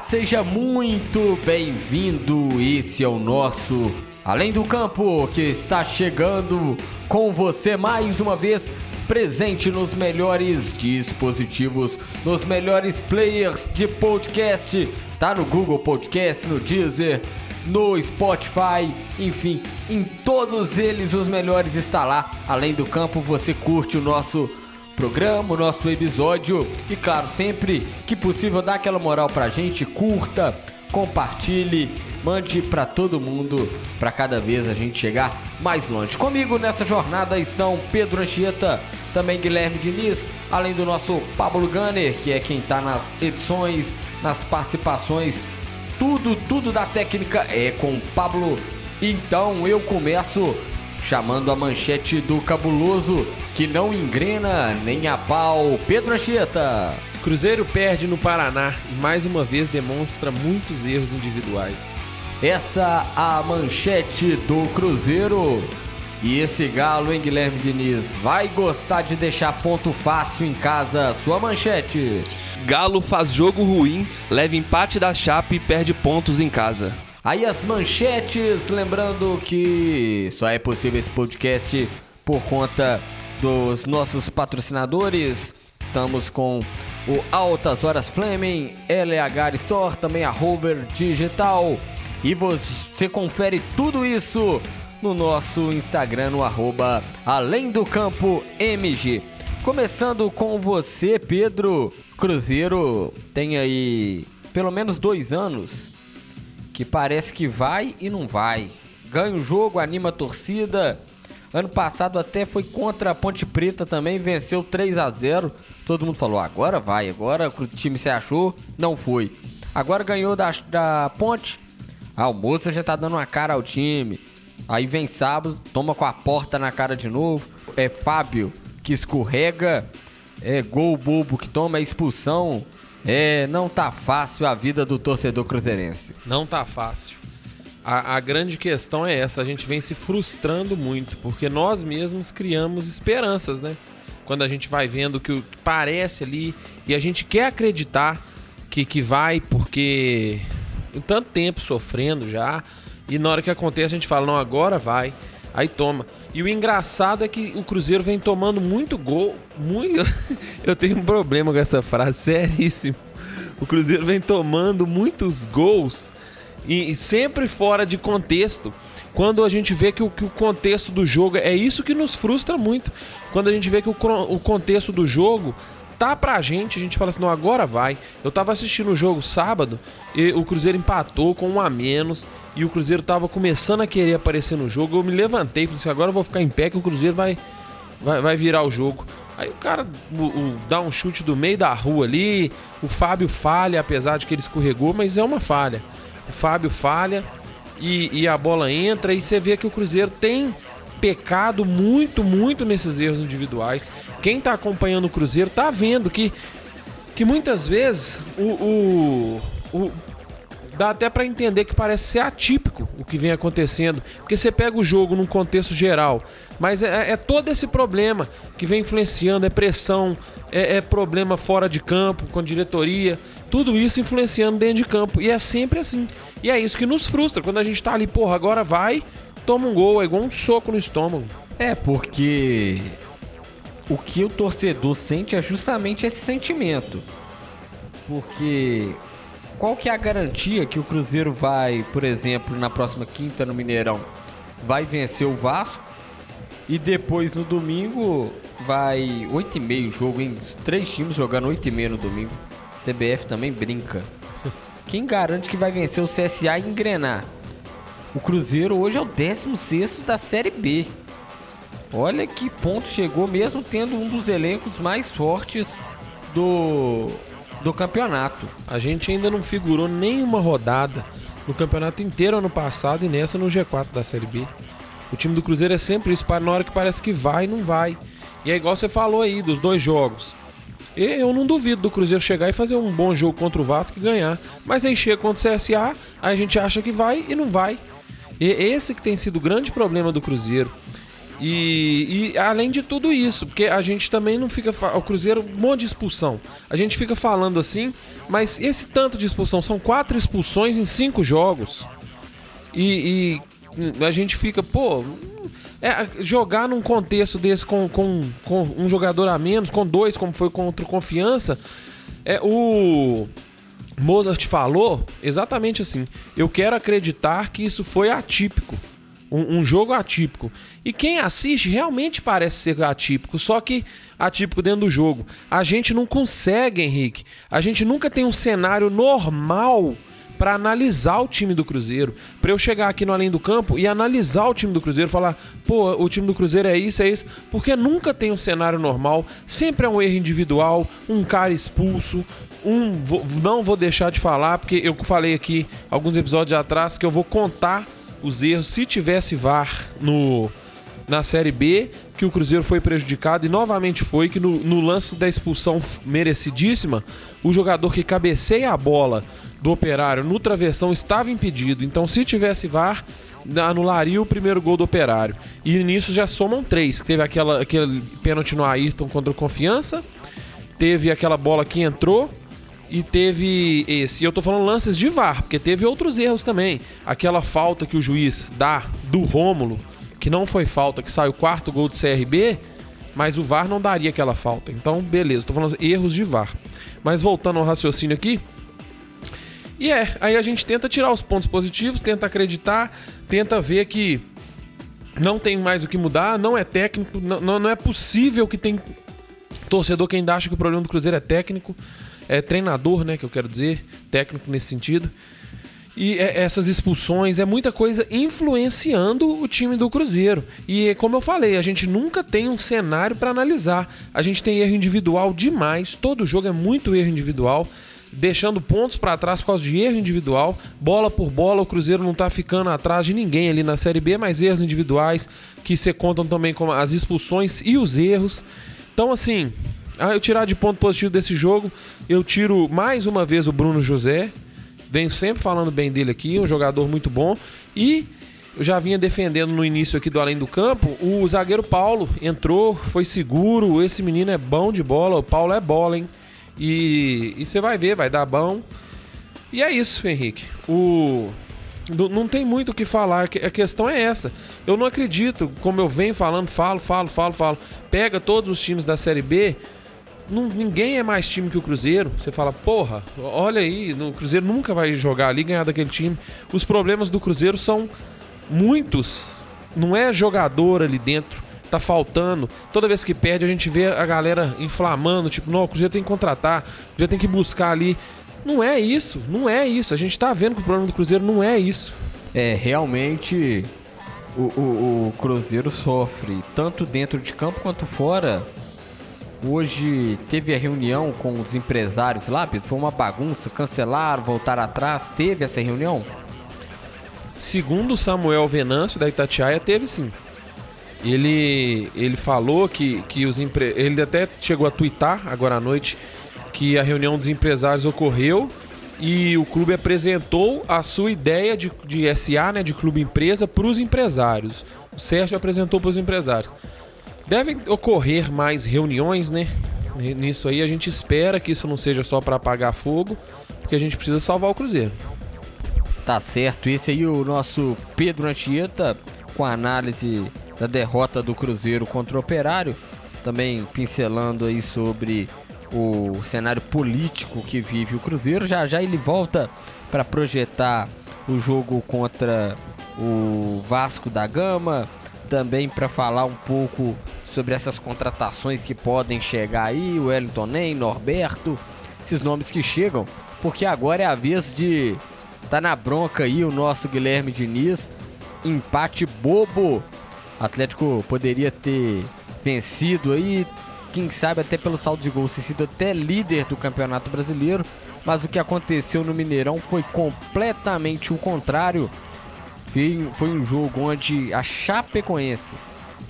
Seja muito bem-vindo. Esse é o nosso Além do Campo que está chegando com você mais uma vez presente nos melhores dispositivos, nos melhores players de podcast. Tá no Google Podcast, no Deezer, no Spotify, enfim, em todos eles os melhores está lá. Além do campo, você curte o nosso programa, o nosso episódio e claro, sempre que possível dá aquela moral pra gente, curta, compartilhe, mande para todo mundo, para cada vez a gente chegar mais longe. Comigo nessa jornada estão Pedro Anchieta, também Guilherme Diniz, além do nosso Pablo Gunner, que é quem tá nas edições, nas participações, tudo, tudo da técnica é com o Pablo. Então eu começo chamando a manchete do cabuloso que não engrena nem a pau, Pedro Anchieta. Cruzeiro perde no Paraná e mais uma vez demonstra muitos erros individuais. Essa a manchete do Cruzeiro. E esse galo, hein, Guilherme Diniz? Vai gostar de deixar ponto fácil em casa. Sua manchete. Galo faz jogo ruim, leva empate da Chape e perde pontos em casa. Aí as manchetes, lembrando que só é possível esse podcast por conta dos nossos patrocinadores. Estamos com o Altas Horas Fleming, LH Store, também a Rover Digital. E você confere tudo isso no nosso Instagram, no arroba Além do Campo MG. Começando com você, Pedro. Cruzeiro tem aí pelo menos dois anos que parece que vai e não vai. Ganha o jogo, anima a torcida. Ano passado até foi contra a Ponte Preta também, venceu 3 a 0 Todo mundo falou, agora vai, agora o time se achou. Não foi. Agora ganhou da, da Ponte. Ah, o Moça já tá dando uma cara ao time. Aí vem sábado, toma com a porta na cara de novo. É Fábio que escorrega. É gol bobo que toma, é expulsão. É, não tá fácil a vida do torcedor cruzeirense. Não tá fácil. A, a, grande questão é essa, a gente vem se frustrando muito, porque nós mesmos criamos esperanças, né? Quando a gente vai vendo que, que parece ali e a gente quer acreditar que, que vai, porque tanto tempo sofrendo já, e na hora que acontece a gente fala, não, agora vai, aí toma. E o engraçado é que o Cruzeiro vem tomando muito gol, muito... Eu tenho um problema com essa frase, seríssimo. O Cruzeiro vem tomando muitos gols e, sempre fora de contexto. Quando a gente vê que o, que o contexto do jogo é isso que nos frustra muito. Quando a gente vê que o, o contexto do jogo tá pra gente, a gente fala assim, não, agora vai. Eu tava assistindo o jogo sábado e o Cruzeiro empatou com um a menos e o Cruzeiro tava começando a querer aparecer no jogo. Eu me levantei falei assim, agora eu vou ficar em pé que o Cruzeiro vai, vai, vai virar o jogo. Aí o cara o, o, dá um chute do meio da rua ali, o Fábio falha, apesar de que ele escorregou, mas é uma falha. O Fábio falha e, e a bola entra e você vê que o Cruzeiro tem pecado muito, muito nesses erros individuais. Quem está acompanhando o Cruzeiro está vendo que, que muitas vezes o, o, o dá até para entender que parece ser atípico o que vem acontecendo, porque você pega o jogo num contexto geral, mas é, é todo esse problema que vem influenciando, é pressão, é, é problema fora de campo, com diretoria, tudo isso influenciando dentro de campo. E é sempre assim. E é isso que nos frustra. Quando a gente tá ali, porra, agora vai, toma um gol. É igual um soco no estômago. É, porque o que o torcedor sente é justamente esse sentimento. Porque qual que é a garantia que o Cruzeiro vai, por exemplo, na próxima quinta no Mineirão, vai vencer o Vasco e depois no domingo vai 8 e meio o jogo, hein? Os três times jogando 8 e meio no domingo. CBF também brinca. Quem garante que vai vencer o CSA e engrenar? O Cruzeiro hoje é o 16 da Série B. Olha que ponto chegou, mesmo tendo um dos elencos mais fortes do, do campeonato. A gente ainda não figurou nenhuma rodada no campeonato inteiro ano passado e nessa no G4 da Série B. O time do Cruzeiro é sempre isso, na hora que parece que vai, não vai. E é igual você falou aí, dos dois jogos. Eu não duvido do Cruzeiro chegar e fazer um bom jogo contra o Vasco e ganhar. Mas aí chega contra o CSA, aí a gente acha que vai e não vai. E esse que tem sido o grande problema do Cruzeiro. E, e além de tudo isso, porque a gente também não fica. O Cruzeiro, um monte de expulsão. A gente fica falando assim, mas esse tanto de expulsão são quatro expulsões em cinco jogos. E, e a gente fica, pô. é, jogar num contexto desse com, com, com um jogador a menos, com dois, como foi contra o Confiança, é o. Mozart falou exatamente assim. Eu quero acreditar que isso foi atípico. Um, um jogo atípico. E quem assiste realmente parece ser atípico, só que atípico dentro do jogo. A gente não consegue, Henrique. A gente nunca tem um cenário normal para analisar o time do Cruzeiro. Para eu chegar aqui no Além do Campo e analisar o time do Cruzeiro, falar, pô, o time do Cruzeiro é isso, é isso. Porque nunca tem um cenário normal. Sempre é um erro individual, um cara expulso, um vou- não vou deixar de falar porque eu falei aqui alguns episódios atrás que eu vou contar os erros se tivesse VAR no na Série B que o Cruzeiro foi prejudicado e novamente foi que no, no lance da expulsão merecidíssima o jogador que cabeceia a bola do Operário no travessão estava impedido. Então se tivesse VAR anularia o primeiro gol do Operário. E nisso já somam três teve aquela aquele pênalti no Ayrton contra o Confiança teve aquela bola que entrou e teve esse. E eu tô falando lances de VAR, porque teve outros erros também. Aquela falta que o juiz dá do Rômulo, que não foi falta, que sai o quarto gol do CRB, mas o VAR não daria aquela falta. Então, beleza, tô falando erros de VAR. Mas voltando ao raciocínio aqui, e é, aí a gente tenta tirar os pontos positivos, tenta acreditar, tenta ver que não tem mais o que mudar, não é técnico, não, não não é possível que tem torcedor que ainda acha que o problema do Cruzeiro é técnico, é treinador, né, que eu quero dizer, técnico nesse sentido. E é- essas expulsões é muita coisa influenciando o time do Cruzeiro. E como eu falei, a gente nunca tem um cenário para analisar. A gente tem erro individual demais, todo jogo é muito erro individual, deixando pontos para trás por causa de erro individual. Bola por bola, o Cruzeiro não tá ficando atrás de ninguém ali na Série B, mas erros individuais que se contam também com as expulsões e os erros. Então, assim, ah, eu tirar de ponto positivo desse jogo, eu tiro mais uma vez o Bruno José. Venho sempre falando bem dele aqui, um jogador muito bom. E eu já vinha defendendo no início aqui do Além do Campo, o zagueiro Paulo entrou, foi seguro, esse menino é bom de bola, o Paulo é bola, hein? E, você vai ver, vai dar bom. E é isso, Henrique. O não, tem muito o que falar, a questão é essa. Eu não acredito, como eu venho falando, falo, falo, falo, falo. Pega todos os times da Série B, não- ninguém é mais time que o Cruzeiro. Você fala, porra, olha aí, o Cruzeiro nunca vai jogar ali ganhar daquele time. Os problemas do Cruzeiro são muitos. Não é jogador ali dentro. Tá faltando. Toda vez que perde, a gente vê a galera inflamando, tipo, não, o Cruzeiro tem que contratar, o Cruzeiro tem que buscar ali. Não é isso, não é isso. A gente tá vendo que o problema do Cruzeiro não é isso. É, realmente o, o- o Cruzeiro sofre tanto dentro de campo quanto fora. Hoje teve a reunião com os empresários lá, Pedro, foi uma bagunça, cancelaram, voltaram atrás. Teve essa reunião? Segundo Samuel Venâncio da Itatiaia, teve sim. Ele, ele falou que, que os empre... ele até chegou a twittar agora à noite que a reunião dos empresários ocorreu e o clube apresentou a sua ideia de, de SA, né, de clube empresa, para os empresários. O Sérgio apresentou para os empresários. Devem ocorrer mais reuniões, né? Nisso aí a gente espera que isso não seja só para apagar fogo, porque a gente precisa salvar o Cruzeiro. Tá certo, esse aí é o nosso Pedro Anchieta com a análise da derrota do Cruzeiro contra o Operário, também pincelando aí sobre o cenário político que vive o Cruzeiro. Já já ele volta para projetar o jogo contra o Vasco da Gama, também para falar um pouco sobre essas contratações que podem chegar aí, Wellington Nem, Norberto, esses nomes que chegam, porque agora é a vez de tá na bronca aí o nosso Guilherme Diniz, empate bobo. Atlético poderia ter vencido aí, quem sabe até pelo saldo de gols, ter sido até líder do Campeonato Brasileiro, mas o que aconteceu no Mineirão foi completamente o contrário. Foi, foi um jogo onde a Chapecoense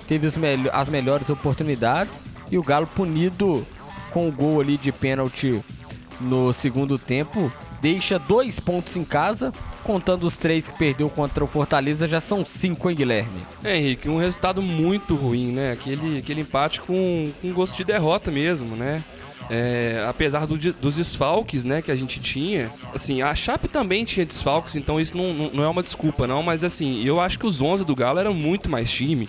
teve melho- as melhores oportunidades e o Galo punido com o gol ali de pênalti no segundo tempo deixa dois pontos em casa, contando os três que perdeu contra o Fortaleza, já são cinco, hein, Guilherme? É, Henrique, um resultado muito ruim, né? Aquele, aquele empate com, com gosto de derrota mesmo, né? É, apesar do, dos desfalques né, que a gente tinha, assim, a Chape também tinha desfalques, então isso não, não, não é uma desculpa, não, mas assim, eu acho que os 11 do Galo eram muito mais time.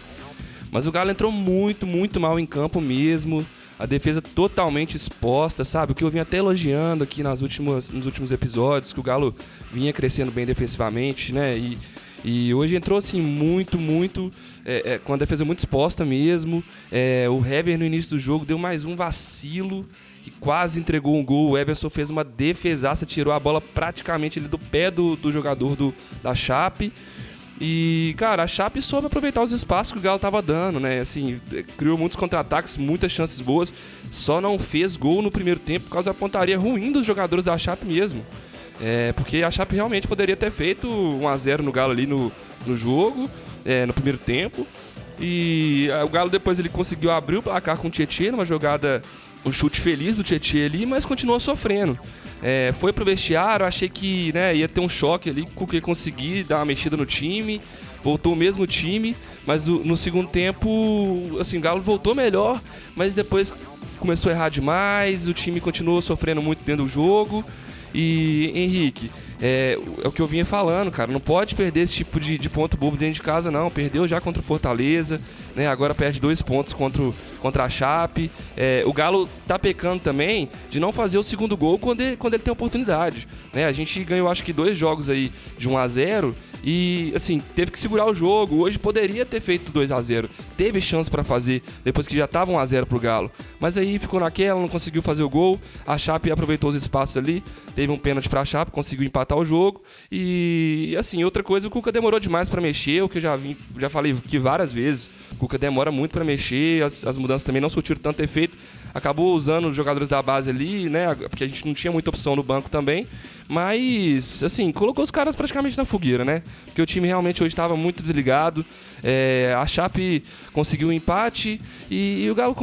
Mas o Galo entrou muito, muito mal em campo mesmo. A defesa totalmente exposta, sabe? O que eu vim até elogiando aqui nas últimas, nos últimos episódios, que o Galo vinha crescendo bem defensivamente, né? E, e hoje entrou assim muito, muito. É, é, com a defesa muito exposta mesmo. É, o Hever no início do jogo deu mais um vacilo que quase entregou um gol. O Everson fez uma defesaça, tirou a bola praticamente do pé do, do jogador do, da Chape. E, cara, a Chape soube aproveitar os espaços que o Galo tava dando, né? Assim, criou muitos contra-ataques, muitas chances boas, só não fez gol no primeiro tempo por causa da pontaria ruim dos jogadores da Chape mesmo. É, porque a Chape realmente poderia ter feito 1 a 0 no Galo ali no, no jogo, é, no primeiro tempo. E o Galo depois ele conseguiu abrir o placar com o Tietchan, numa jogada, um chute feliz do Tietchan ali, mas continuou sofrendo. É, foi pro vestiário, achei que né, ia ter um choque ali, com que conseguir dar uma mexida no time, voltou o mesmo time, mas o, no segundo tempo, assim, o Galo voltou melhor, mas depois começou a errar demais, o time continuou sofrendo muito dentro do jogo. E Henrique, é, é, o que eu vinha falando, cara. Não pode perder esse tipo de, de, ponto bobo dentro de casa, não. Perdeu já contra o Fortaleza, né? Agora perde dois pontos contra, o, contra a Chape. É, o Galo tá pecando também de não fazer o segundo gol quando ele, quando ele tem oportunidade. Né? A gente ganhou, acho que, dois jogos aí de 1 a 0 e, assim, teve que segurar o jogo. Hoje poderia ter feito 2 a 0 Teve chance para fazer, depois que já tava 1 a 0 pro Galo. Mas aí ficou naquela, não conseguiu fazer o gol. A Chape aproveitou os espaços ali. Teve um pênalti pra Chape, conseguiu empatar o jogo. E, assim, outra coisa, o Cuca demorou demais para mexer. O que eu já, vi, já falei que várias vezes. O Cuca demora muito para mexer. As, as mudanças também não surtiram tanto efeito acabou usando os jogadores da base ali, né? Porque a gente não tinha muita opção no banco também. Mas, assim, colocou os caras praticamente na fogueira, né? Porque o time realmente hoje estava muito desligado. É, a Chape conseguiu um empate e, e o Galo.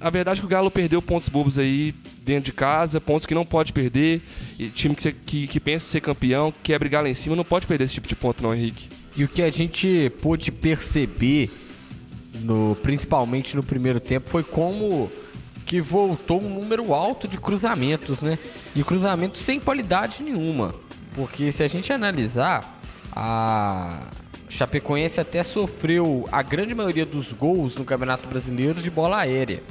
A verdade é que o Galo perdeu pontos bobos aí dentro de casa, pontos que não pode perder. E time que, que, que pensa ser campeão, que quer brigar lá em cima, não pode perder esse tipo de ponto, não, Henrique. E o que a gente pôde perceber, no, principalmente no primeiro tempo, foi como que voltou um número alto de cruzamentos, né? E cruzamentos sem qualidade nenhuma. Porque se a gente analisar, a Chapecoense até sofreu a grande maioria dos gols no Campeonato Brasileiro de bola aérea.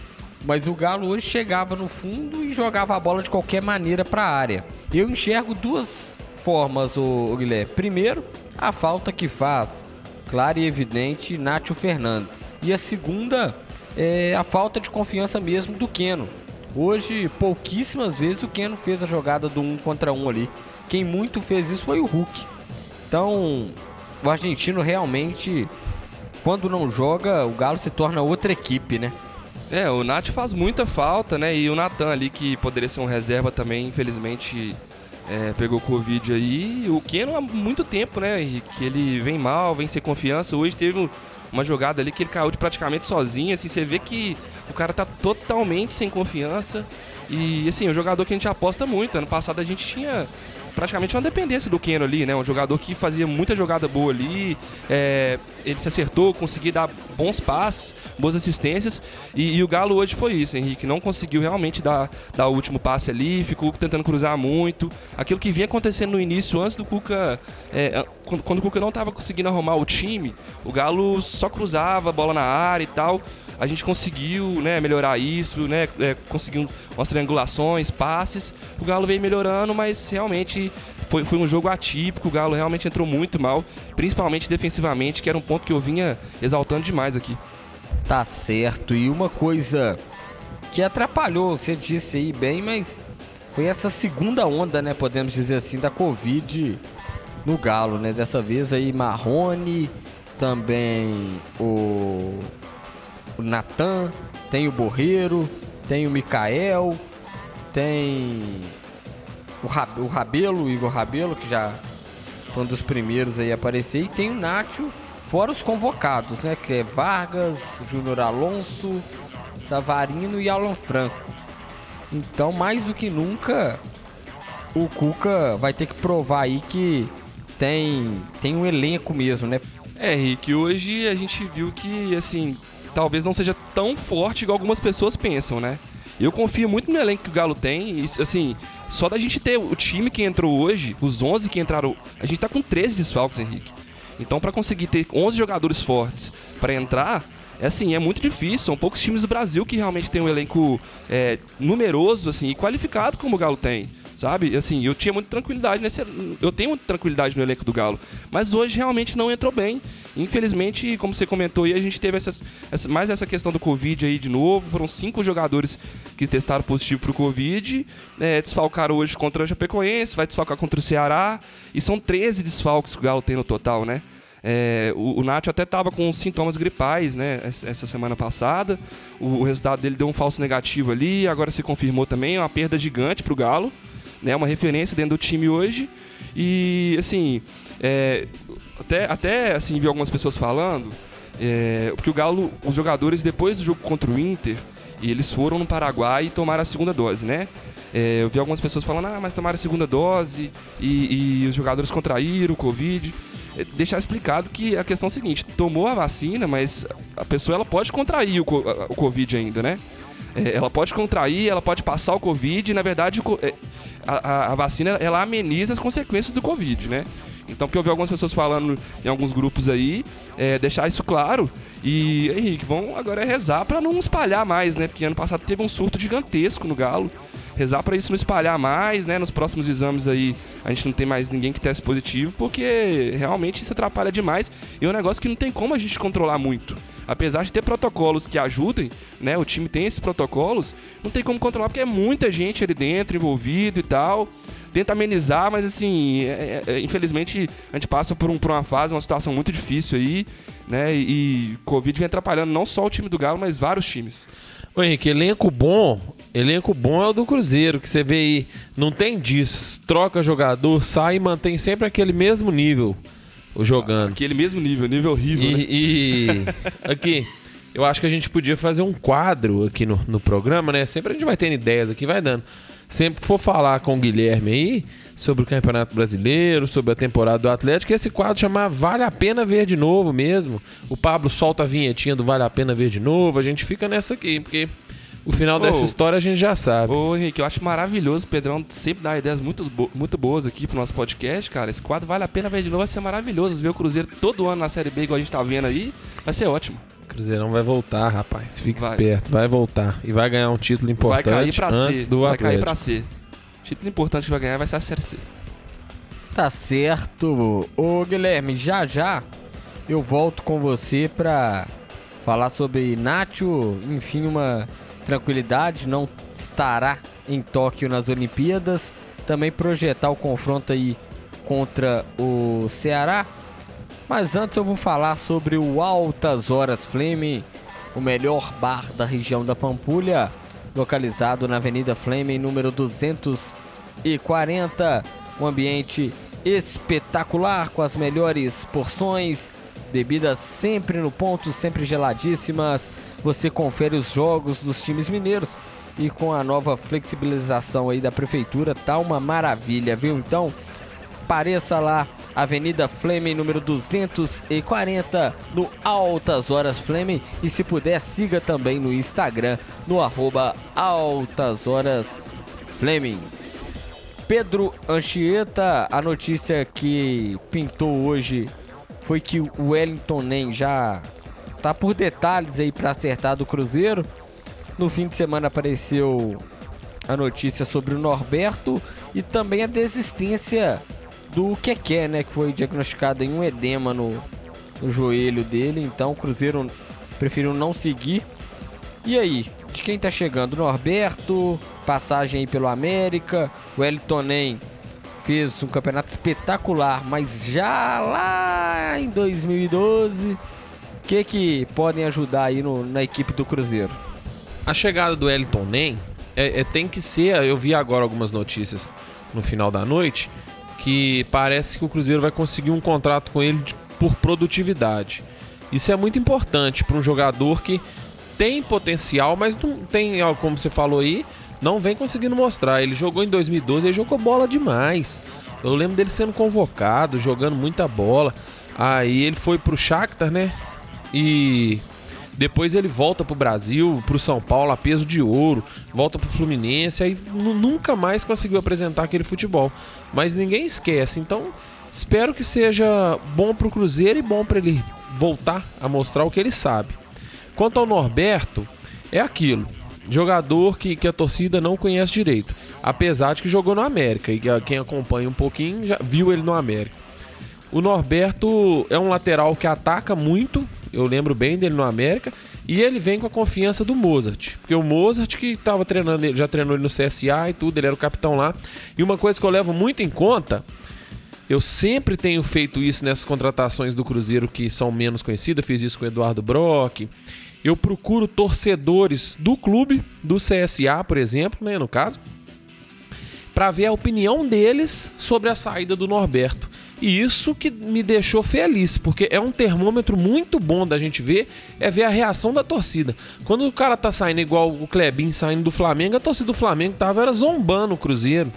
Mas o Galo hoje chegava no fundo e jogava a bola de qualquer maneira para a área. Eu enxergo duas formas, o Guilherme. Primeiro, a falta que faz, clara e evidente, Nátio Fernandes. E a segunda, é a falta de confiança mesmo do Keno. Hoje, pouquíssimas vezes o Keno fez a jogada do um contra um ali. Quem muito fez isso foi o Hulk. Então, o argentino realmente, quando não joga, o Galo se torna outra equipe, né? É, o Nath faz muita falta, né? E o Natan ali, que poderia ser um reserva também, infelizmente é, pegou Covid aí. O Keno há muito tempo, né, Henrique? Ele vem mal, vem sem confiança. Hoje teve uma jogada ali que ele caiu de praticamente sozinho, assim, você vê que o cara tá totalmente sem confiança. E assim, é um jogador que a gente aposta muito. Ano passado a gente tinha praticamente uma dependência do Keno ali, né? Um jogador que fazia muita jogada boa ali, é, ele se acertou, conseguiu dar bons passes, boas assistências, e, e, o Galo hoje foi isso, Henrique, não conseguiu realmente dar, dar o último passe ali, ficou tentando cruzar muito, aquilo que vinha acontecendo no início, antes do Cuca, é, quando, quando o Cuca não estava conseguindo arrumar o time, o Galo só cruzava a bola na área e tal, a gente conseguiu né, melhorar isso, né, é, conseguiu umas triangulações, passes. O Galo veio melhorando, mas realmente foi, foi um jogo atípico. O Galo realmente entrou muito mal, principalmente defensivamente, que era um ponto que eu vinha exaltando demais aqui. Tá certo. E uma coisa que atrapalhou, você disse aí bem, mas foi essa segunda onda, né, podemos dizer assim, da Covid no Galo, né? Dessa vez aí Marrone, também o o Natan, tem o Borreiro, tem o Mikael, tem o, Rab o Rabelo, o Igor Rabelo, que já foi um dos primeiros aí a aparecer, e tem o Nacho, fora os convocados, né? Que é Vargas, Júnior Alonso, Savarino e Alan Franco. Então, mais do que nunca, o Cuca vai ter que provar aí que tem, tem um elenco mesmo, né? É, Rick, hoje a gente viu que, assim, talvez não seja tão forte igual algumas pessoas pensam, né? Eu confio muito no elenco que o Galo tem. E, assim, só da gente ter o time que entrou hoje, os 11 que entraram. A gente tá com 13 desfalques, Henrique. Então, para conseguir ter 11 jogadores fortes para entrar, é assim, é muito difícil. São poucos times do Brasil que realmente tem um elenco é, numeroso assim, e qualificado como o Galo tem. Sabe? Assim, eu tinha muita tranquilidade nesse. Eu tenho muita tranquilidade no elenco do Galo. Mas hoje realmente não entrou bem. Infelizmente, como você comentou aí, a gente teve essas, essa, mais essa questão do Covid aí de novo. Foram cinco jogadores que testaram positivo pro Covid. É, desfalcaram hoje contra o Chapecoense, vai desfalcar contra o Ceará. E são 13 desfalques que o Galo tem no total, né? É, o, o Nacho até estava com sintomas gripais, né? Essa semana passada. O, o, resultado dele deu um falso negativo ali, agora se confirmou também. É uma perda gigante para o Galo né? Uma referência dentro do time hoje. E, assim, é, até, até assim, vi algumas pessoas falando, é, porque o Galo, os jogadores, depois do jogo contra o Inter, eles foram no Paraguai e tomaram a segunda dose, né? É, eu vi algumas pessoas falando, ah, mas tomaram a segunda dose e, e os jogadores contraíram o Covid. É, deixar explicado que a questão é a seguinte, tomou a vacina, mas a pessoa ela pode contrair o, o Covid ainda, né? É, ela pode contrair, ela pode passar o Covid, e na verdade é, a, a, vacina ela ameniza as consequências do Covid, né? Então, porque eu vi algumas pessoas falando em alguns grupos aí, é, deixar isso claro. E, Henrique, vão agora rezar para não espalhar mais, né? Porque ano passado teve um surto gigantesco no Galo. Rezar para isso não espalhar mais, né? Nos próximos exames aí a gente não tem mais ninguém que teste positivo, porque realmente isso atrapalha demais. E é um negócio que não tem como a gente controlar muito apesar de ter protocolos que ajudem, né? O time tem esses protocolos, não tem como controlar porque é muita gente ali dentro envolvido e tal. Tenta amenizar, mas assim, é, é, é, infelizmente a gente passa por, um, por uma fase, uma situação muito difícil aí, né? E, e Covid vem atrapalhando não só o time do Galo, mas vários times. Ô Henrique, elenco bom, elenco bom é o do Cruzeiro, que você vê aí, não tem disso, troca jogador, sai e mantém sempre aquele mesmo nível o jogando. Aquele mesmo nível, nível horrível, e, né? e aqui, eu acho que a gente podia fazer um quadro aqui no, no programa, né? Sempre a gente vai tendo ideias aqui, vai dando. Sempre que for falar com o Guilherme aí sobre o Campeonato Brasileiro, sobre a temporada do Atlético, esse quadro chamar Vale a Pena Ver de Novo mesmo. O Pablo solta a vinhetinha do Vale a Pena Ver de Novo, a gente fica nessa aqui, porque o final dessa história a gente já sabe. Ô, Henrique, eu acho maravilhoso. O Pedrão sempre dá ideias muito, bo muito boas aqui pro nosso podcast, cara. Esse quadro vale a pena ver de novo, vai ser maravilhoso. Ver o Cruzeiro todo ano na Série B, igual a gente tá vendo aí, vai ser ótimo. Cruzeirão vai voltar, rapaz. Fique vai. esperto, vai voltar. E vai ganhar um título importante vai cair pra antes C. do vai Atlético. Vai cair pra C. Título importante que vai ganhar vai ser a Série C. Tá certo. Ô, Guilherme, já já eu volto com você pra falar sobre Nacho, enfim, uma tranquilidade, não estará em Tóquio nas Olimpíadas. Também projetar o confronto aí contra o Ceará. Mas antes eu vou falar sobre o Altas Horas Flame, o melhor bar da região da Pampulha, localizado na Avenida Flame, número 240. Um ambiente espetacular com as melhores porções, bebidas sempre no ponto, sempre geladíssimas você confere os jogos dos times mineiros e com a nova flexibilização aí da prefeitura tá uma maravilha, viu? Então, pareça lá, Avenida Fleme, número 240, no Altas Horas Fleme e se puder siga também no Instagram no arroba Altas Horas Fleming. Pedro Anchieta, a notícia que pintou hoje foi que o Wellington Nem já tá por detalhes aí para acertar do Cruzeiro. No fim de semana apareceu a notícia sobre o Norberto e também a desistência do Keké, né, que foi diagnosticado em um edema no, no joelho dele. Então o Cruzeiro preferiu não seguir. E aí, de quem tá chegando? Norberto, passagem aí pelo América, o Elton Nem fez um campeonato espetacular, mas já lá em 2012 que que podem ajudar aí no, na equipe do Cruzeiro? A chegada do Elton Nem é, é, tem que ser. Eu vi agora algumas notícias no final da noite que parece que o Cruzeiro vai conseguir um contrato com ele por produtividade. Isso é muito importante para um jogador que tem potencial, mas não tem, como você falou aí, não vem conseguindo mostrar. Ele jogou em 2012, ele jogou bola demais. Eu lembro dele sendo convocado, jogando muita bola. Aí ele foi pro Shakhtar, né? E depois ele volta pro Brasil, pro São Paulo a peso de ouro, volta pro Fluminense, aí nunca mais conseguiu apresentar aquele futebol. Mas ninguém esquece, então espero que seja bom pro Cruzeiro e bom para ele voltar a mostrar o que ele sabe. Quanto ao Norberto, é aquilo. Jogador que, que a torcida não conhece direito. Apesar de que jogou no América. E quem acompanha um pouquinho já viu ele no América. O Norberto é um lateral que ataca muito. Eu lembro bem dele no América. E ele vem com a confiança do Mozart. Porque o Mozart que estava treinando, ele já treinou ele no CSA e tudo, ele era o capitão lá. E uma coisa que eu levo muito em conta eu sempre tenho feito isso nessas contratações do Cruzeiro que são menos conhecidas. Fiz isso com o Eduardo Brock. Eu procuro torcedores do clube, do CSA, por exemplo, né, no caso, para ver a opinião deles sobre a saída do Norberto. E isso que me deixou feliz, porque é um termômetro muito bom da gente ver, é ver a reação da torcida. Quando o cara tá saindo igual o Klebin saindo do Flamengo, a torcida do Flamengo tava era zombando o Cruzeiro.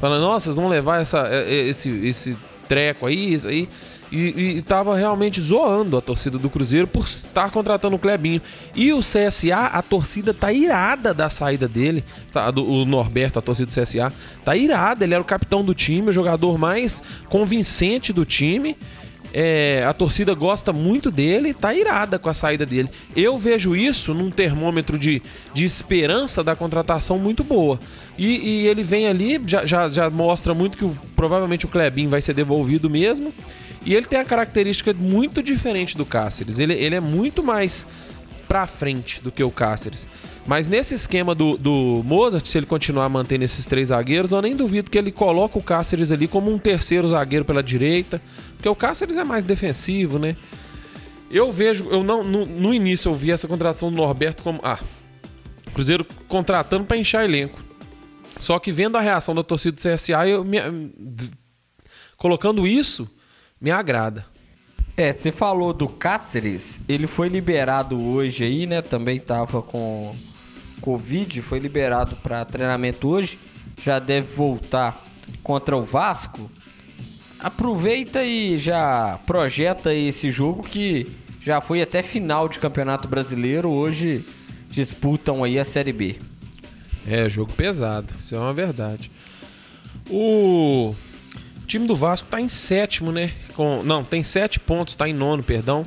Falando, nossa, vocês vão levar essa, é, é, esse, esse treco aí, isso aí. E, e tava realmente zoando a torcida do Cruzeiro por estar contratando o Clebinho. E o CSA, a torcida tá irada da saída dele. Tá, do, o Norberto, a torcida do CSA, tá irada. Ele era o capitão do time, o jogador mais convincente do time. É, a torcida gosta muito dele, tá irada com a saída dele. Eu vejo isso num termômetro de, de esperança da contratação muito boa. E, e ele vem ali, já, já, já, mostra muito que o, provavelmente o Klebin vai ser devolvido mesmo. E ele tem a característica muito diferente do Cáceres. Ele, ele é muito mais pra frente do que o Cáceres. Mas nesse esquema do, do Mozart, se ele continuar mantendo esses três zagueiros, eu nem duvido que ele coloque o Cáceres ali como um terceiro zagueiro pela direita. Porque o Cáceres é mais defensivo, né? Eu vejo, eu não no, no início eu vi essa contratação do Norberto como ah, Cruzeiro contratando para encher elenco. Só que vendo a reação da torcida do CSA, eu me, colocando isso, me agrada. É, você falou do Cáceres, ele foi liberado hoje aí, né? Também tava com Covid, foi liberado para treinamento hoje, já deve voltar contra o Vasco. Aproveita e já projeta esse jogo que já foi até final de Campeonato Brasileiro, hoje disputam aí a Série B. É, jogo pesado, isso é uma verdade. O time do Vasco tá em sétimo, né? Com, não, tem sete pontos, tá em nono, perdão.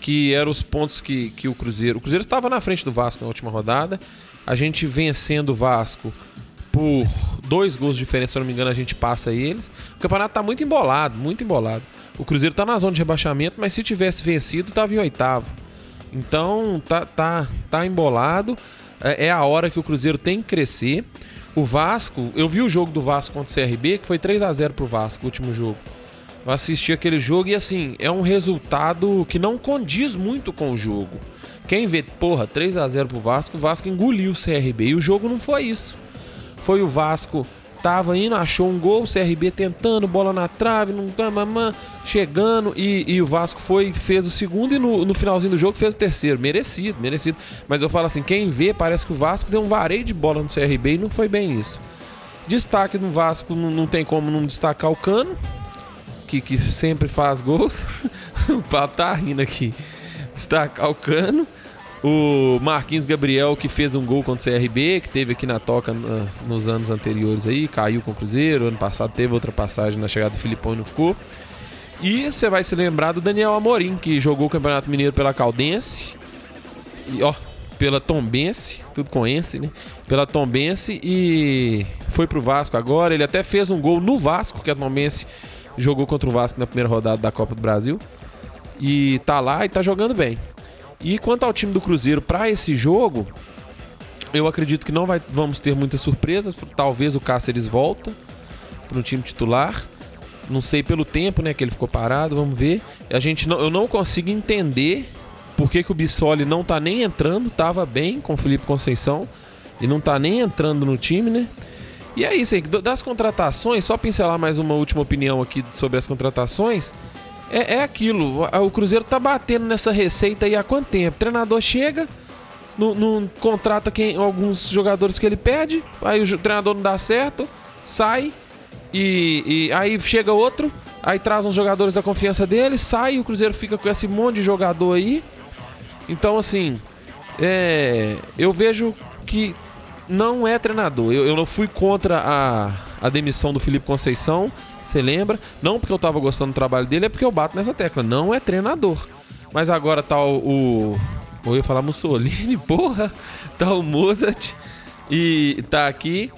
Que eram os pontos que, que o Cruzeiro. O Cruzeiro estava na frente do Vasco na última rodada. A gente vencendo o Vasco por dois gols de diferença, se eu não me engano, a gente passa eles. O campeonato tá muito embolado, muito embolado. O Cruzeiro tá na zona de rebaixamento, mas se tivesse vencido, tava em oitavo. Então tá, tá, tá embolado. É, é a hora que o Cruzeiro tem que crescer. O Vasco, eu vi o jogo do Vasco contra o CRB, que foi 3 a 0 pro Vasco, o último jogo. Eu assisti aquele jogo e assim, é um resultado que não condiz muito com o jogo. Quem vê, porra, 3 a 0 pro Vasco, o Vasco engoliu o CRB e o jogo não foi isso. Foi o Vasco tava indo, achou um gol, CRB tentando, bola na trave, num mamã, chegando, e, e, o Vasco foi, fez o segundo e no, no, finalzinho do jogo fez o terceiro. Merecido, merecido. Mas eu falo assim, quem vê, parece que o Vasco deu um vareio de bola no CRB e não foi bem isso. Destaque no Vasco, não, não tem como não destacar o Cano, que, que sempre faz gols. o papo tá rindo aqui. Destacar o Cano. O Marquinhos Gabriel, que fez um gol contra o CRB, que teve aqui na toca uh, nos anos anteriores aí, caiu com o Cruzeiro. Ano passado teve outra passagem na chegada do Filipão e não ficou. E você vai se lembrar do Daniel Amorim, que jogou o Campeonato Mineiro pela Caldense. E, ó, pela Tombense, tudo com esse, né? Pela Tombense e foi pro Vasco agora. Ele até fez um gol no Vasco, que a Tombense jogou contra o Vasco na primeira rodada da Copa do Brasil. E tá lá e tá jogando bem. E quanto ao time do Cruzeiro para esse jogo, eu acredito que não vai, vamos ter muitas surpresas. Talvez o Cáceres volta para o time titular. Não sei pelo tempo, né, que ele ficou parado. Vamos ver. A gente não, eu não consigo entender por que, que o Bissoli não tá nem entrando. Tava bem com o Felipe Conceição e não tá nem entrando no time, né? E é isso aí. Das contratações, só pincelar mais uma última opinião aqui sobre as contratações. É, é aquilo, o Cruzeiro tá batendo nessa receita aí há quanto tempo? O treinador chega, não, contrata quem, alguns jogadores que ele pede, aí o treinador não dá certo, sai, e, e aí chega outro, aí traz uns jogadores da confiança dele, sai, o Cruzeiro fica com esse monte de jogador aí. Então, assim, é, eu vejo que não é treinador. Eu, eu não fui contra a, a demissão do Felipe Conceição, você lembra? Não porque eu tava gostando do trabalho dele, é porque eu bato nessa tecla. Não é treinador. Mas agora tá o. o eu ia falar Mussolini, porra. Tá o Mozart e tá aqui.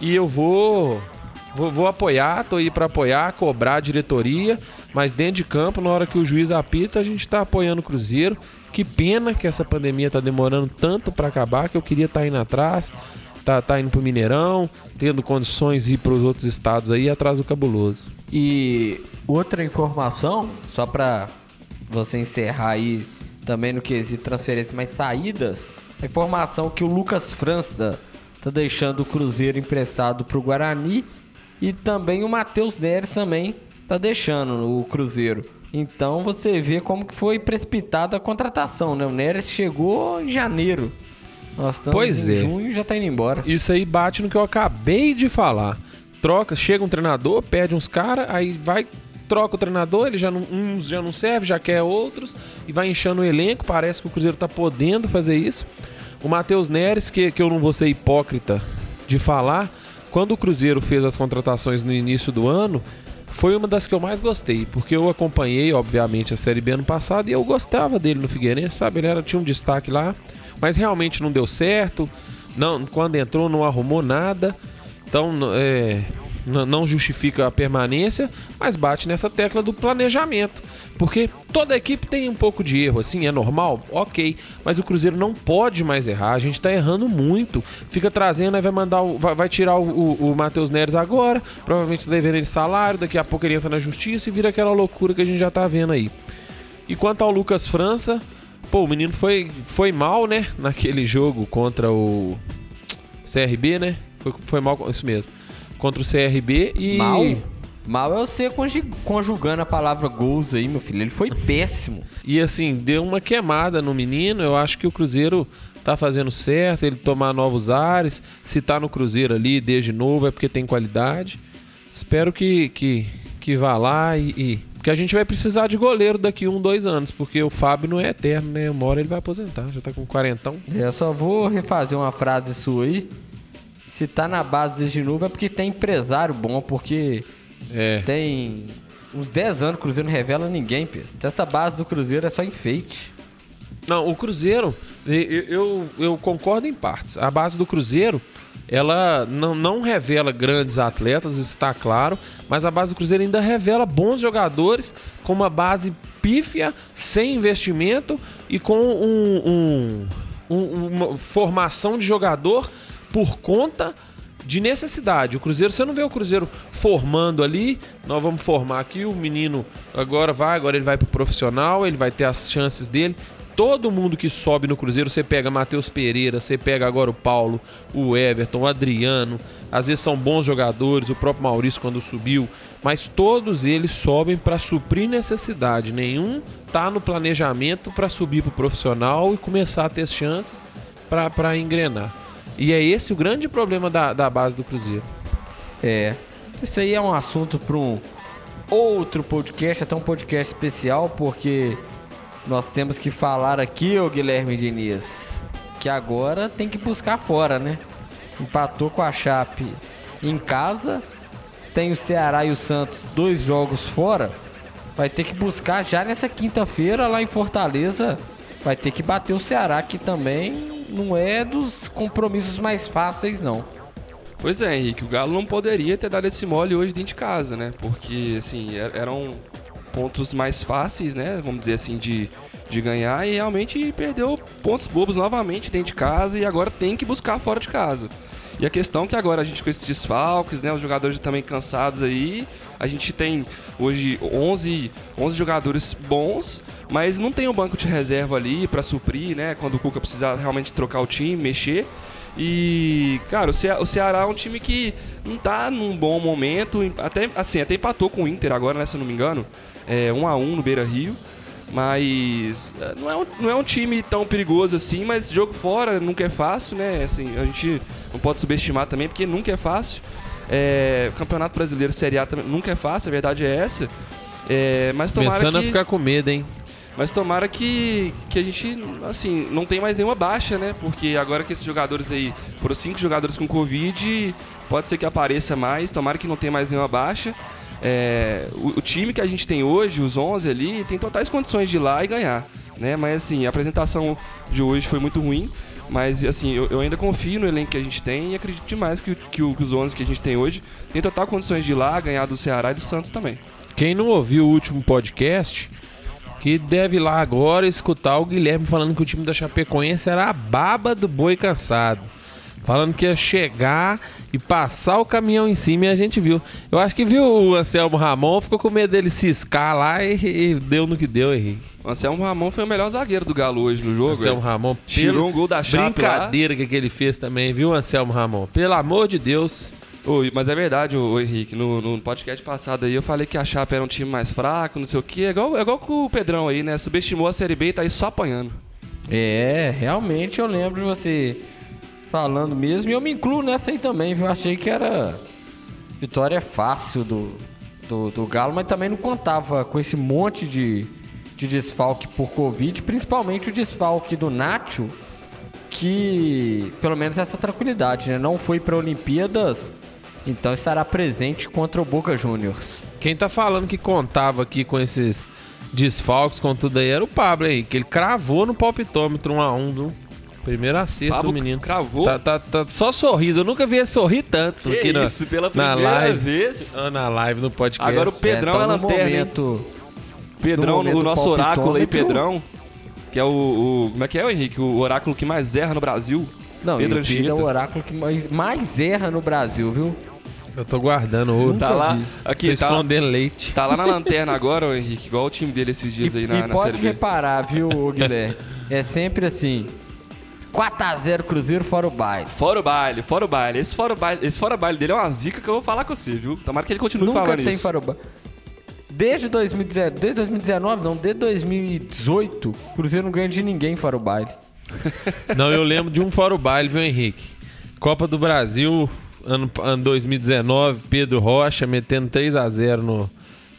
E eu vou. Vou, vou apoiar, tô aí para apoiar, cobrar a diretoria. Mas dentro de campo, na hora que o juiz apita, a gente tá apoiando o Cruzeiro. Que pena que essa pandemia tá demorando tanto para acabar que eu queria estar tá indo atrás. Tá, tá indo pro Mineirão, tendo condições de ir pros outros estados aí atrás do cabuloso. E outra informação, só para você encerrar aí também no quesito transferência, mas saídas, a informação que o Lucas França tá deixando o Cruzeiro emprestado pro Guarani e também o Matheus Neres também tá deixando o Cruzeiro. Então você vê como que foi precipitada a contratação, né? O Neres chegou em janeiro. Nós estamos pois em é. junho e já tá indo embora. Isso aí bate no que eu acabei de falar. Troca, chega um treinador, pede uns caras, aí vai, troca o treinador, ele já não, uns já não serve, já quer outros, e vai inchando o elenco. Parece que o Cruzeiro tá podendo fazer isso. O Matheus Neres, que, que eu não vou ser hipócrita de falar, quando o Cruzeiro fez as contratações no início do ano, foi uma das que eu mais gostei, porque eu acompanhei, obviamente, a Série B ano passado e eu gostava dele no Figueirense, sabe? Ele era, tinha um destaque lá, mas realmente não deu certo. Não, quando entrou, não arrumou nada. Então, é, não justifica a permanência, mas bate nessa tecla do planejamento. Porque toda equipe tem um pouco de erro, assim, é normal? Ok. Mas o Cruzeiro não pode mais errar, a gente tá errando muito. Fica trazendo, aí vai mandar o, vai, vai, tirar o, o, o Matheus Neres agora, provavelmente tá devendo ele salário, daqui a pouco ele entra na justiça e vira aquela loucura que a gente já tá vendo aí. E quanto ao Lucas França, pô, o menino foi, foi mal, né? Naquele jogo contra o CRB, né? Foi, foi mal, isso mesmo. Contra o CRB e. Mal? Mal é você conjugando a palavra gols aí, meu filho. Ele foi péssimo. E assim, deu uma queimada no menino. Eu acho que o Cruzeiro tá fazendo certo, ele tomar novos ares. Se tá no Cruzeiro ali desde novo é porque tem qualidade. Espero que, que, que vá lá e, e. Porque a gente vai precisar de goleiro daqui um, dois anos, porque o Fábio não é eterno, né? Uma hora ele vai aposentar, já tá com quarentão. Eu só vou refazer uma frase sua aí. Se tá na base desde novo é porque tem empresário bom, porque é. Tem uns 10 anos o Cruzeiro não revela ninguém, Pedro. Essa base do Cruzeiro é só enfeite. Não, o Cruzeiro, eu, eu, eu, concordo em partes. A base do Cruzeiro, ela não, não revela grandes atletas, está claro, mas a base do Cruzeiro ainda revela bons jogadores com uma base pífia, sem investimento e com um, um, um, uma formação de jogador por conta de necessidade. O Cruzeiro, você não vê o Cruzeiro formando ali, nós vamos formar aqui, o menino agora vai, agora ele vai pro profissional, ele vai ter as chances dele. Todo mundo que sobe no Cruzeiro, você pega Matheus Pereira, você pega agora o Paulo, o Everton, o Adriano, às vezes são bons jogadores, o próprio Maurício quando subiu, mas todos eles sobem para suprir necessidade. Nenhum tá no planejamento para subir pro profissional e começar a ter chances para engrenar. E é esse o grande problema da, da base do Cruzeiro. É. Isso aí é um assunto para um outro podcast, até um podcast especial, porque nós temos que falar aqui, ô Guilherme Diniz, que agora tem que buscar fora, né? Empatou com a Chape em casa, tem o Ceará e o Santos dois jogos fora. Vai ter que buscar já nessa quinta-feira lá em Fortaleza. Vai ter que bater o Ceará, que também não é dos compromissos mais fáceis, não. Pois é, Henrique, o Galo não poderia ter dado esse mole hoje dentro de casa, né? Porque, assim, er, eram pontos mais fáceis, né? Vamos dizer assim, de, de ganhar e realmente perdeu pontos bobos novamente dentro de casa e agora tem que buscar fora de casa. E a questão é que agora a gente com esses desfalques, né, os jogadores também cansados aí, a gente tem hoje 11, 11 jogadores bons, mas não tem um banco de reserva ali para suprir, né, quando o Cuca precisar realmente trocar o time, mexer. E, cara, o, Ce o Ceará é um time que não tá num bom momento, até assim, até empatou com o Inter agora, né, se eu não me engano, é 1 a 1 no Beira-Rio. Mas é, não é, um, não é um time tão perigoso assim, mas jogo fora nunca é fácil, né? Assim, a gente não pode subestimar também, porque nunca é fácil. É, Campeonato Brasileiro Série A também nunca é fácil, a verdade é essa. É, mas tomara Começando que... a ficar com medo, hein? Mas tomara que, que a gente, assim, não tem mais nenhuma baixa, né? Porque agora que esses jogadores aí, foram cinco jogadores com Covid, pode ser que apareça mais, tomara que não tenha mais nenhuma baixa. É, o, o, time que a gente tem hoje, os 11 ali, tem totais condições de ir lá e ganhar, né? Mas, assim, a apresentação de hoje foi muito ruim, mas, assim, eu, eu ainda confio no elenco que a gente tem e acredito demais que, que, que os 11 que a gente tem hoje tem total condições de ir lá, ganhar do Ceará e do Santos também. Quem não ouviu o último podcast, que deve ir lá agora escutar o Guilherme falando que o time da Chapecoense era a baba do boi cansado. Falando que ia chegar e passar o caminhão em cima e a gente viu. Eu acho que viu o Anselmo Ramon, ficou com medo dele ciscar lá e, e deu no que deu, Henrique. O Anselmo Ramon foi o melhor zagueiro do Galo hoje no jogo. Anselmo Ramon tirou um gol da Chape Brincadeira lá. que ele fez também, viu, Anselmo Ramon? Pelo amor de Deus. Oi, mas é verdade, o Henrique, no, no, podcast passado aí eu falei que a Chape era um time mais fraco, não sei o quê. É igual, é igual com o Pedrão aí, né? Subestimou a Série B e tá aí só apanhando. É, realmente eu lembro de você falando mesmo. E eu me incluo nessa aí também, viu? Achei que era vitória fácil do, do, do Galo, mas também não contava com esse monte de, de desfalque por Covid, principalmente o desfalque do Nacho, que pelo menos essa tranquilidade, né? Não foi para Olimpíadas, então estará presente contra o Boca Juniors. Quem tá falando que contava aqui com esses desfalques, com tudo aí, era o Pablo aí, que ele cravou no palpitômetro 1 a 1 viu? Primeiro acerto Pablo do menino. Cravou? Tá, tá, tá, só sorriso. Eu nunca vi ele sorrir tanto. Que aqui isso, na, pela primeira na live, vez. Na live, no podcast. Agora o Pedrão é, é lanterna, momento, Pedrão, o nosso oráculo aí, Pedrão. Que é o, o, Como é que é, Henrique? O oráculo que mais erra no Brasil. Não, Pedro Pedro é o oráculo que mais, mais erra no Brasil, viu? Eu tô guardando outro. Tá lá, aqui, tô tá, escondendo leite. Tá lá na lanterna agora, o Henrique, igual o time dele esses dias e, aí na, e na pode reparar, viu, Guilherme? é sempre assim. 4x0 Cruzeiro fora o baile. Fora o baile, fora o baile. Esse fora o baile, esse fora o baile dele é uma zica que eu vou falar com você, viu? Tomara que ele continue Nunca falando tem isso. fora o baile. Desde 2019, desde 2019, não, desde 2018, Cruzeiro não ganha de ninguém fora o baile. Não, eu lembro de um fora o baile, viu, Henrique? Copa do Brasil, ano, ano 2019, Pedro Rocha metendo 3 a 0 no,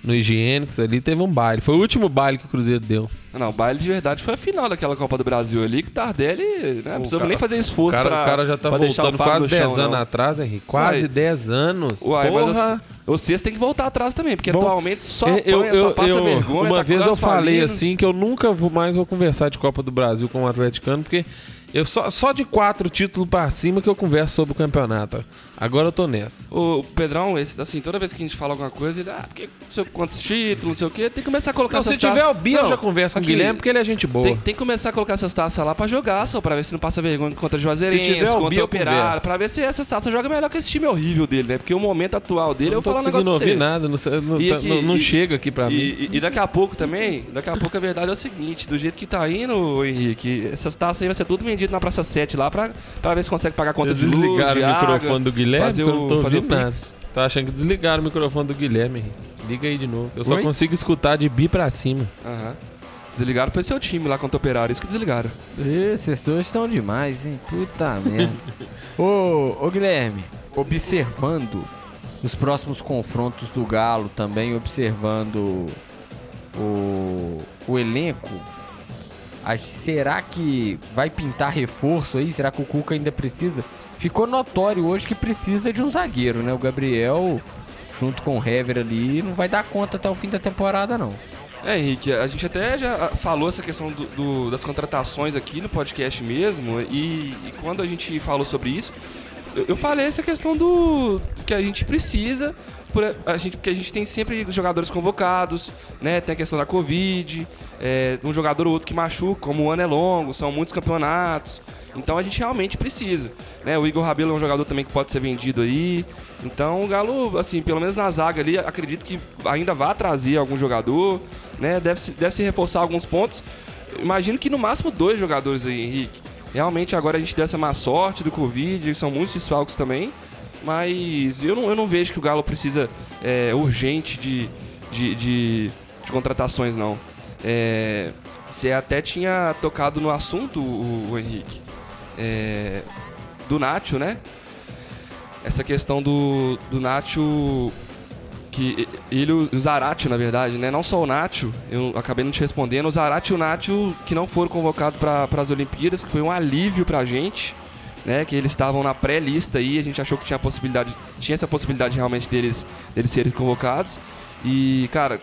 no Higiênicos ali, teve um baile. Foi o último baile que o Cruzeiro deu. Não, o baile de verdade foi a final daquela Copa do Brasil ali, que o Tardelli né, não precisava nem fazer esforço cara, pra O cara já tá voltando quase 10 chão, anos não. atrás, Henrique. Quase Uai. 10 anos. Uai, Porra. mas vocês têm que voltar atrás também, porque Bom, atualmente só eu, apanha, eu, só passa eu, vergonha. Uma tá vez eu falei falindo. assim que eu nunca vou mais vou conversar de Copa do Brasil com o um atleticano, porque eu só, só de quatro títulos para cima que eu converso sobre o campeonato. Agora eu tô nessa. O Pedrão, esse, assim, toda vez que a gente fala alguma coisa, ele, ah, porque, sei quantos títulos, não sei o quê, tem que começar a colocar não, essas Se tiver o Bia, eu já converso com aqui, o Guilherme, porque ele é gente boa. Tem, tem, que começar a colocar essas taças lá pra jogar, só pra ver se não passa vergonha contra Juazeirense, contra Bia, Operário, pra ver se essas taças joga melhor que esse time horrível dele, né? Porque o momento atual dele, eu, eu vou falar um negócio não você. nada, não, não, e, não, não e, chega aqui pra e, mim. E, daqui a pouco também, daqui a pouco a verdade é o seguinte, do jeito que tá indo, Henrique, essas taças aí vai ser tudo vendido na Praça 7 lá pra, pra ver se consegue pagar a conta Vocês de luz, desligaram de o água, microfone do Guilherme, fazer eu não tô o, fazer ouvindo o nada. Tá achando que desligaram o microfone do Guilherme. Liga aí de novo. Eu só Oi? consigo escutar de bi pra cima. Aham. Desligaram foi seu time lá contra o Operário, isso que desligaram. Ih, Vocês dois estão demais, hein? Puta merda. Ô, ô Guilherme, observando os próximos confrontos do Galo também, observando o, o elenco, será que vai pintar reforço aí? Será que o Cuca ainda precisa? Ficou notório hoje que precisa de um zagueiro, né? O Gabriel, junto com o Hever ali, não vai dar conta até o fim da temporada, não. É, Henrique, a gente até já falou essa questão do, do- das contratações aqui no podcast mesmo, e, e quando a gente falou sobre isso, eu, falei essa questão do, que a gente precisa, por a, gente, porque a gente tem sempre jogadores convocados, né? Tem a questão da Covid, é, um jogador ou outro que machuca, como o ano é longo, são muitos campeonatos. Então a gente realmente precisa. Né? O Igor Rabelo é um jogador também que pode ser vendido aí. Então o Galo, assim, pelo menos na zaga ali, acredito que ainda vai trazer algum jogador. Né? Deve, se, deve se reforçar alguns pontos. Imagino que no máximo dois jogadores aí, Henrique. Realmente agora a gente deu essa má sorte do Covid, são muitos desfalques também. Mas eu não, eu não vejo que o Galo precisa é, urgente de, de, de, de contratações, não. É, você até tinha tocado no assunto, o, o Henrique, é, do Nacho, né? Essa questão do, do Nacho que ele e o Zaratio, na verdade, né? Não só o Nacho, eu acabei não te respondendo, o Zaratio e o Nacho que não foram convocados para as Olimpíadas, que foi um alívio pra gente, né? Que eles estavam na pré-lista aí, a gente achou que tinha possibilidade, tinha essa possibilidade realmente deles, deles serem convocados. E, cara,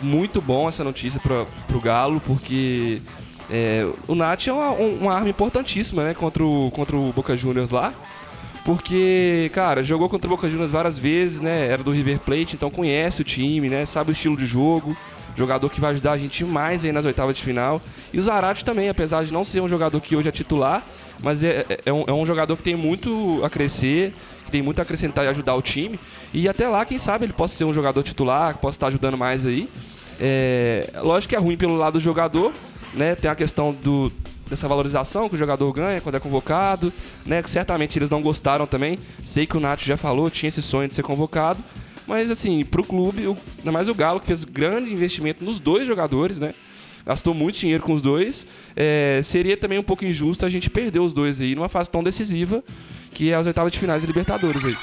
muito bom essa notícia para pro Galo, porque é, o Nath é uma, uma, arma importantíssima, né? Contra o, contra o Boca Juniors lá. Porque, cara, jogou contra o Boca Juniors várias vezes, né? Era do River Plate, então conhece o time, né? Sabe o estilo de jogo. Jogador que vai ajudar a gente mais aí nas oitavas de final. E o Zarate também, apesar de não ser um jogador que hoje é titular, mas é, é, é, um, é um jogador que tem muito a crescer, que tem muito a acrescentar e ajudar o time. E até lá, quem sabe, ele possa ser um jogador titular, possa estar ajudando mais aí. É, lógico que é ruim pelo lado do jogador, né? Tem a questão do, dessa valorização que o jogador ganha quando é convocado, né? Certamente eles não gostaram também. Sei que o Nath já falou, tinha esse sonho de ser convocado. Mas assim, pro clube, o, ainda mais o Galo, que fez grande investimento nos dois jogadores, né? Gastou muito dinheiro com os dois. É, seria também um pouco injusto a gente perder os dois aí numa fase tão decisiva que é as oitavas de finais de Libertadores aí.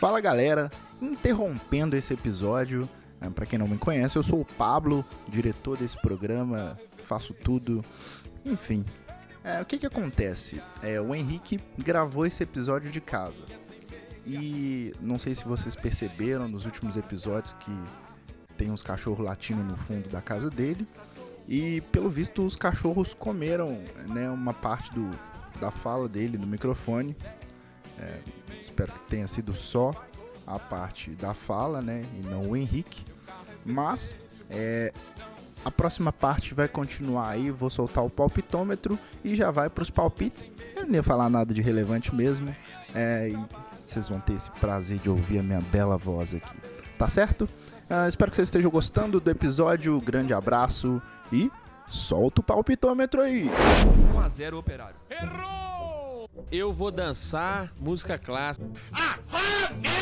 Fala galera, interrompendo esse episódio. É, para quem não me conhece, eu sou o Pablo, diretor desse programa, faço tudo enfim, é, o que que acontece? É, o Henrique gravou esse episódio de casa. E não sei se vocês perceberam nos últimos episódios que tem uns cachorros latindo no fundo da casa dele. E pelo visto os cachorros comeram né, uma parte do, da fala dele no microfone. É, espero que tenha sido só a parte da fala, né? E não o Henrique. Mas é, a próxima parte vai continuar aí, vou soltar o palpitômetro e já vai para os palpites. Eu não ia falar nada de relevante mesmo, é, e vocês vão ter esse prazer de ouvir a minha bela voz aqui, tá certo? Uh, espero que vocês estejam gostando do episódio, grande abraço e solta o palpitômetro aí! 1x0 Operário. Errou! Eu vou dançar música clássica. Ah, ah!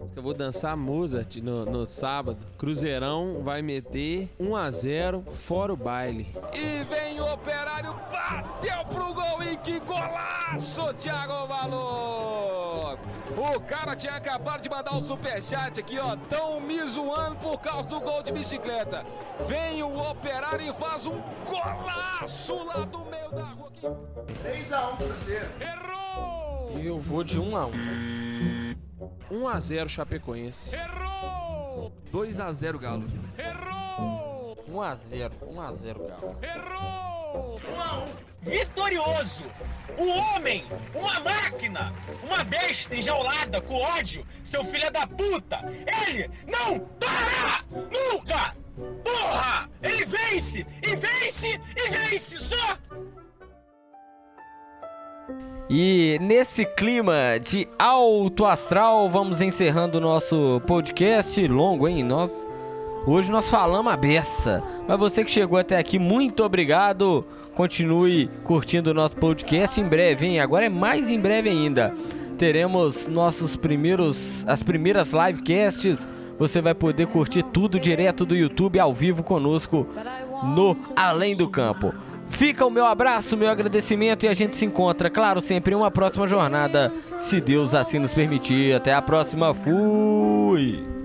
Eu vou dançar Mozart no, no sábado. Cruzeirão vai meter 1 a 0 fora o baile. E vem o operário, bateu pro gol e que golaço, Thiago Valor! O cara tinha acabado de mandar um superchat aqui, ó. Tão me zoando por causa do gol de bicicleta. Vem o operário e faz um golaço lá do meio da rua aqui. 3x1 Cruzeiro. Errou! Eu vou de 1 a 1 1 a 0 Chapecoense. Errou! 2 a 0 Galo. Errou! 1 a 0, 1 a 0 Galo. Errou! 1 a 1. Vitorioso! O homem, uma máquina, uma besta enjaulada com ódio, seu filho da puta! Ele não para! Nunca! Porra! Ele vence! E vence! E vence! Só! E nesse clima de alto astral, vamos encerrando o nosso podcast longo, hein? Nós hoje nós falamos a beça. Mas você que chegou até aqui, muito obrigado. Continue curtindo o nosso podcast em breve, hein? Agora é mais em breve ainda. Teremos nossos primeiros as primeiras livecasts. Você vai poder curtir tudo direto do YouTube ao vivo conosco no Além do Campo. Fica o meu abraço, meu agradecimento e a gente se encontra, claro, sempre em uma próxima jornada, se Deus assim nos permitir. Até a próxima, fui!